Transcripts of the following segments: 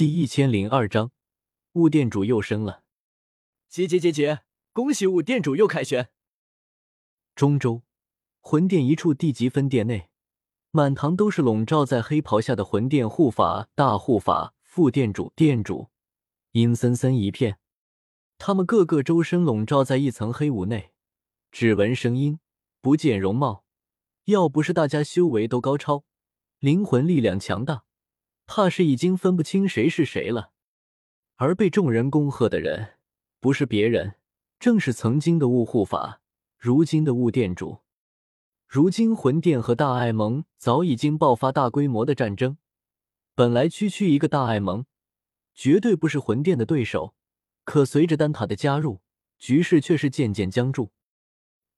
第一千零二章，雾店主又升了。节节节节，恭喜雾店主又凯旋！中州魂殿一处地级分殿内，满堂都是笼罩在黑袍下的魂殿护法、大护法、副店主、店主，阴森森一片。他们个个周身笼罩在一层黑雾内，只闻声音，不见容貌。要不是大家修为都高超，灵魂力量强大。怕是已经分不清谁是谁了，而被众人恭贺的人，不是别人，正是曾经的雾护法，如今的雾店主。如今魂殿和大爱盟早已经爆发大规模的战争，本来区区一个大爱盟，绝对不是魂殿的对手，可随着丹塔的加入，局势却是渐渐僵住。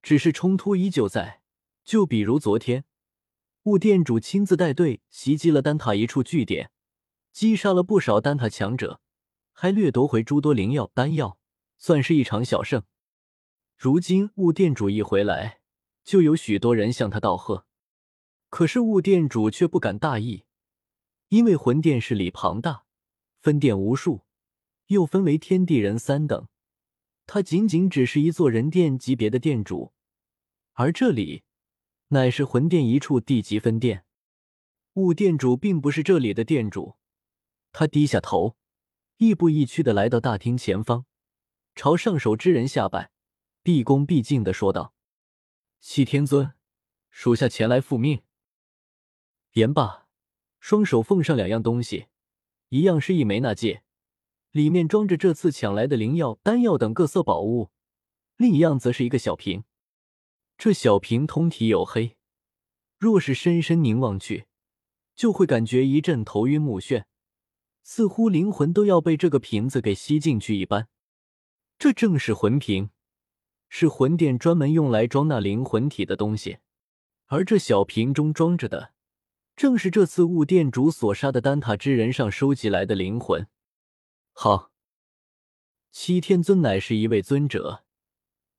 只是冲突依旧在，就比如昨天。雾店主亲自带队袭击了丹塔一处据点，击杀了不少丹塔强者，还掠夺回诸多灵药丹药，算是一场小胜。如今雾店主一回来，就有许多人向他道贺。可是雾店主却不敢大意，因为魂殿势力庞大，分店无数，又分为天地人三等，他仅仅只是一座人殿级别的店主，而这里。乃是魂殿一处地级分店，雾店主并不是这里的店主。他低下头，亦步亦趋的来到大厅前方，朝上首之人下拜，毕恭毕敬的说道：“西天尊，属下前来复命。”言罢，双手奉上两样东西，一样是一枚纳戒，里面装着这次抢来的灵药、丹药等各色宝物；另一样则是一个小瓶。这小瓶通体黝黑，若是深深凝望去，就会感觉一阵头晕目眩，似乎灵魂都要被这个瓶子给吸进去一般。这正是魂瓶，是魂殿专门用来装纳灵魂体的东西。而这小瓶中装着的，正是这次雾殿主所杀的丹塔之人上收集来的灵魂。好，七天尊乃是一位尊者，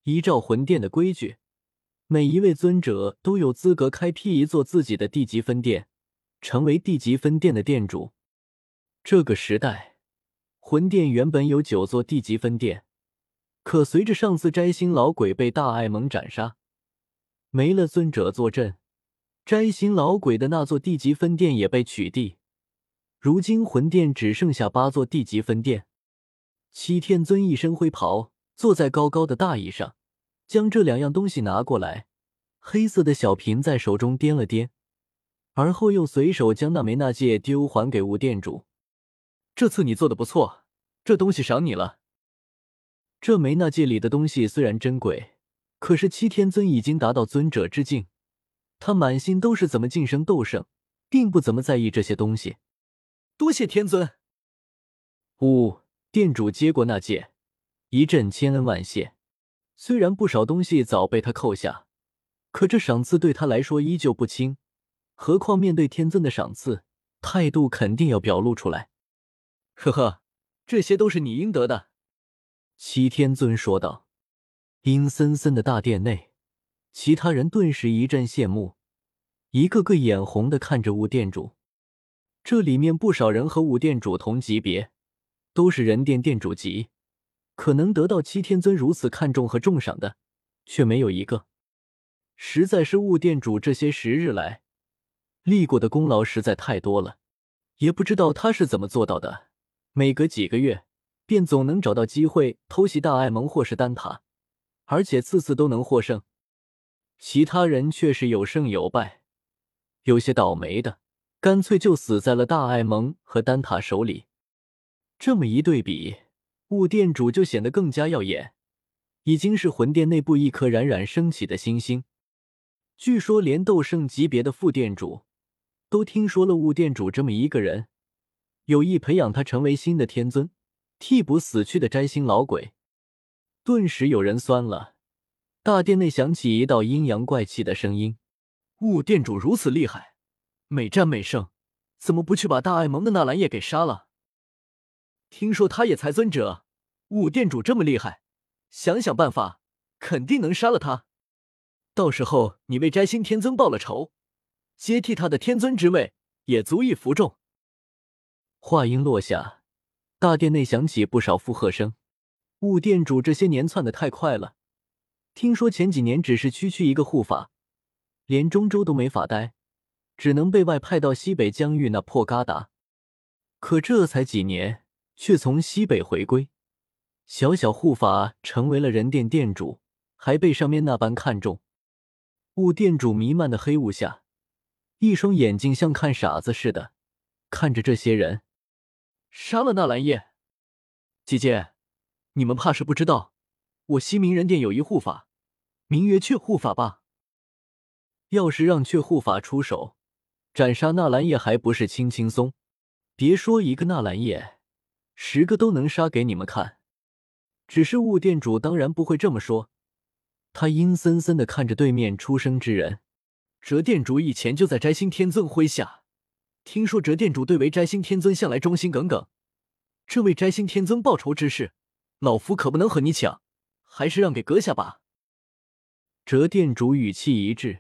依照魂殿的规矩。每一位尊者都有资格开辟一座自己的地级分店，成为地级分店的店主。这个时代，魂殿原本有九座地级分店，可随着上次摘星老鬼被大爱盟斩杀，没了尊者坐镇，摘星老鬼的那座地级分店也被取缔。如今魂殿只剩下八座地级分店。七天尊一身灰袍，坐在高高的大椅上。将这两样东西拿过来，黑色的小瓶在手中掂了掂，而后又随手将那枚纳戒丢还给吴店主。这次你做的不错，这东西赏你了。这枚纳戒里的东西虽然珍贵，可是七天尊已经达到尊者之境，他满心都是怎么晋升斗圣，并不怎么在意这些东西。多谢天尊。呜，店主接过纳戒，一阵千恩万谢。虽然不少东西早被他扣下，可这赏赐对他来说依旧不轻。何况面对天尊的赏赐，态度肯定要表露出来。呵呵，这些都是你应得的。”七天尊说道。阴森森的大殿内，其他人顿时一阵羡慕，一个个眼红的看着武店主。这里面不少人和武店主同级别，都是人殿店主级。可能得到七天尊如此看重和重赏的，却没有一个。实在是雾店主这些时日来立过的功劳实在太多了，也不知道他是怎么做到的。每隔几个月，便总能找到机会偷袭大爱盟或是丹塔，而且次次都能获胜。其他人却是有胜有败，有些倒霉的，干脆就死在了大爱盟和丹塔手里。这么一对比。雾店主就显得更加耀眼，已经是魂殿内部一颗冉冉升起的星星。据说连斗圣级别的副店主都听说了雾店主这么一个人，有意培养他成为新的天尊，替补死去的摘星老鬼。顿时有人酸了，大殿内响起一道阴阳怪气的声音：“雾店主如此厉害，每战每胜，怎么不去把大爱盟的纳兰叶给杀了？听说他也才尊者。”五店主这么厉害，想想办法，肯定能杀了他。到时候你为摘星天尊报了仇，接替他的天尊之位，也足以服众。话音落下，大殿内响起不少附和声。雾店主这些年窜的太快了，听说前几年只是区区一个护法，连中州都没法待，只能被外派到西北疆域那破旮旯。可这才几年，却从西北回归，小小护法成为了人殿殿主，还被上面那般看重。雾店主弥漫的黑雾下，一双眼睛像看傻子似的看着这些人。杀了纳兰叶，姐姐，你们怕是不知道，我西明人殿有一护法，名曰雀护法吧？要是让雀护法出手斩杀纳兰叶，还不是轻轻松？别说一个纳兰叶，十个都能杀给你们看。只是雾店主当然不会这么说。他阴森森的看着对面出生之人，折殿主以前就在摘星天尊麾下，听说折殿主对为摘星天尊向来忠心耿耿，这位摘星天尊报仇之事，老夫可不能和你抢，还是让给阁下吧。折殿主语气一致，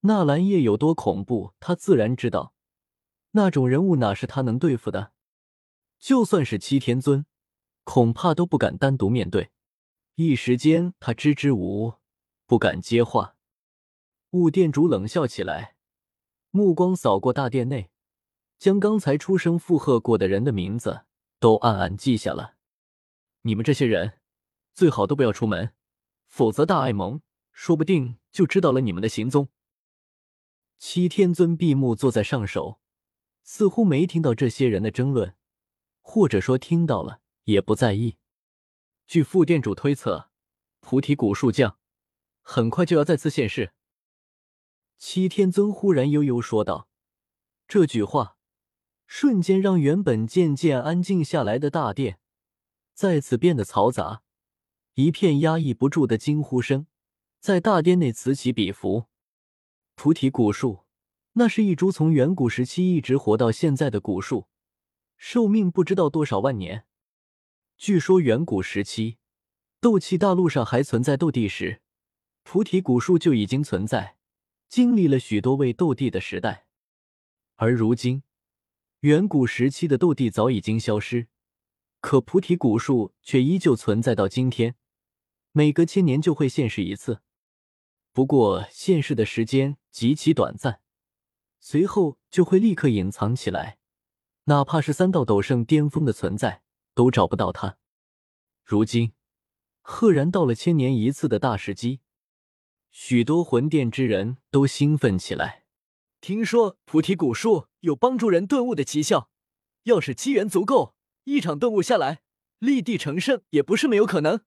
纳兰叶有多恐怖，他自然知道，那种人物哪是他能对付的，就算是七天尊，恐怕都不敢单独面对。一时间，他支支吾吾，不敢接话。雾店主冷笑起来，目光扫过大殿内，将刚才出声附和过的人的名字都暗暗记下了。你们这些人，最好都不要出门，否则大爱盟说不定就知道了你们的行踪。七天尊闭目坐在上首，似乎没听到这些人的争论，或者说听到了也不在意。据副店主推测，菩提古树将很快就要再次现世。七天尊忽然悠悠说道：“这句话瞬间让原本渐渐安静下来的大殿再次变得嘈杂，一片压抑不住的惊呼声在大殿内此起彼伏。菩提古树，那是一株从远古时期一直活到现在的古树，寿命不知道多少万年。”据说远古时期，斗气大陆上还存在斗帝时，菩提古树就已经存在，经历了许多位斗帝的时代。而如今，远古时期的斗帝早已经消失，可菩提古树却依旧存在到今天，每隔千年就会现世一次。不过现世的时间极其短暂，随后就会立刻隐藏起来，哪怕是三道斗圣巅峰的存在。都找不到他。如今，赫然到了千年一次的大时机，许多魂殿之人都兴奋起来。听说菩提古树有帮助人顿悟的奇效，要是机缘足够，一场顿悟下来，立地成圣也不是没有可能。